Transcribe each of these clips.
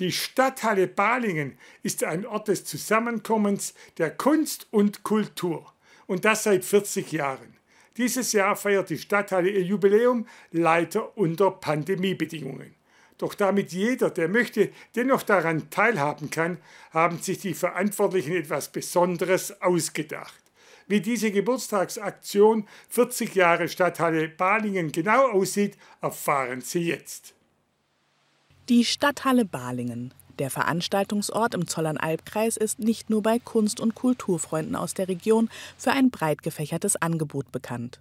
Die Stadthalle Balingen ist ein Ort des Zusammenkommens der Kunst und Kultur. Und das seit 40 Jahren. Dieses Jahr feiert die Stadthalle ihr Jubiläum leider unter Pandemiebedingungen. Doch damit jeder, der möchte, dennoch daran teilhaben kann, haben sich die Verantwortlichen etwas Besonderes ausgedacht. Wie diese Geburtstagsaktion 40 Jahre Stadthalle Balingen genau aussieht, erfahren Sie jetzt. Die Stadthalle Balingen, der Veranstaltungsort im Zollernalbkreis, ist nicht nur bei Kunst- und Kulturfreunden aus der Region für ein breit gefächertes Angebot bekannt.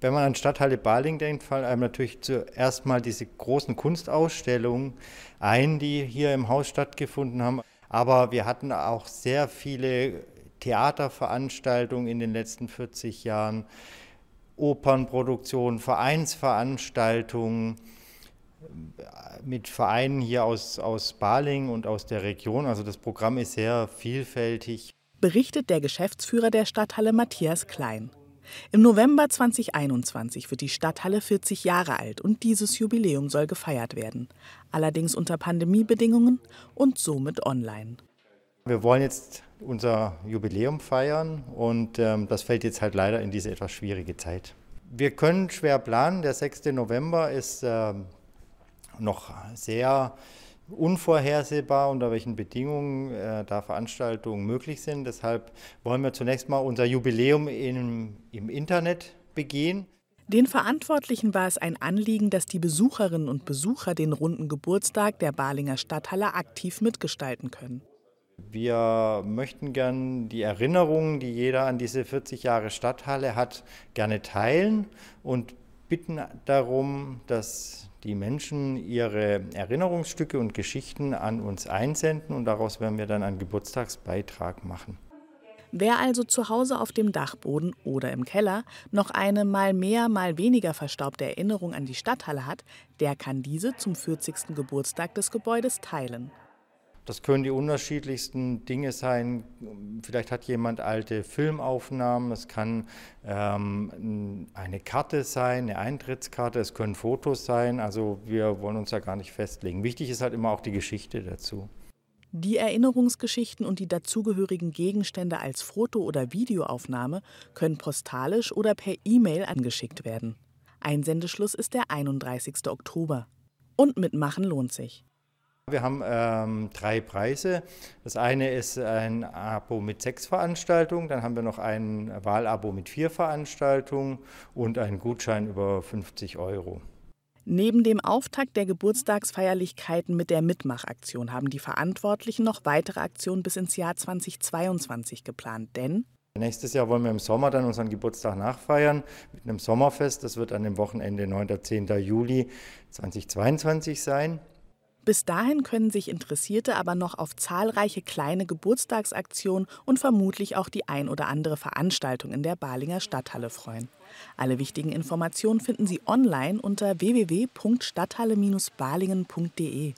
Wenn man an Stadthalle Baling denkt, fallen einem natürlich zuerst mal diese großen Kunstausstellungen ein, die hier im Haus stattgefunden haben. Aber wir hatten auch sehr viele Theaterveranstaltungen in den letzten 40 Jahren, Opernproduktionen, Vereinsveranstaltungen mit Vereinen hier aus, aus Baling und aus der Region. Also das Programm ist sehr vielfältig. Berichtet der Geschäftsführer der Stadthalle Matthias Klein. Im November 2021 wird die Stadthalle 40 Jahre alt und dieses Jubiläum soll gefeiert werden. Allerdings unter Pandemiebedingungen und somit online. Wir wollen jetzt unser Jubiläum feiern und ähm, das fällt jetzt halt leider in diese etwas schwierige Zeit. Wir können schwer planen. Der 6. November ist äh, noch sehr unvorhersehbar, unter welchen Bedingungen äh, da Veranstaltungen möglich sind. Deshalb wollen wir zunächst mal unser Jubiläum im, im Internet begehen. Den Verantwortlichen war es ein Anliegen, dass die Besucherinnen und Besucher den runden Geburtstag der Balinger Stadthalle aktiv mitgestalten können. Wir möchten gern die Erinnerungen, die jeder an diese 40 Jahre Stadthalle hat, gerne teilen und bitten darum, dass die Menschen ihre Erinnerungsstücke und Geschichten an uns einsenden und daraus werden wir dann einen Geburtstagsbeitrag machen. Wer also zu Hause auf dem Dachboden oder im Keller noch eine mal mehr, mal weniger verstaubte Erinnerung an die Stadthalle hat, der kann diese zum 40. Geburtstag des Gebäudes teilen. Das können die unterschiedlichsten Dinge sein. Vielleicht hat jemand alte Filmaufnahmen. Es kann ähm, eine Karte sein, eine Eintrittskarte. Es können Fotos sein. Also wir wollen uns da gar nicht festlegen. Wichtig ist halt immer auch die Geschichte dazu. Die Erinnerungsgeschichten und die dazugehörigen Gegenstände als Foto- oder Videoaufnahme können postalisch oder per E-Mail angeschickt werden. Einsendeschluss ist der 31. Oktober. Und mitmachen lohnt sich. Wir haben ähm, drei Preise. Das eine ist ein Abo mit sechs Veranstaltungen, dann haben wir noch ein Wahlabo mit vier Veranstaltungen und einen Gutschein über 50 Euro. Neben dem Auftakt der Geburtstagsfeierlichkeiten mit der Mitmachaktion haben die Verantwortlichen noch weitere Aktionen bis ins Jahr 2022 geplant, denn Nächstes Jahr wollen wir im Sommer dann unseren Geburtstag nachfeiern mit einem Sommerfest. Das wird an dem Wochenende 9. 10. Juli 2022 sein. Bis dahin können sich Interessierte aber noch auf zahlreiche kleine Geburtstagsaktionen und vermutlich auch die ein oder andere Veranstaltung in der Balinger Stadthalle freuen. Alle wichtigen Informationen finden Sie online unter www.stadthalle-balingen.de.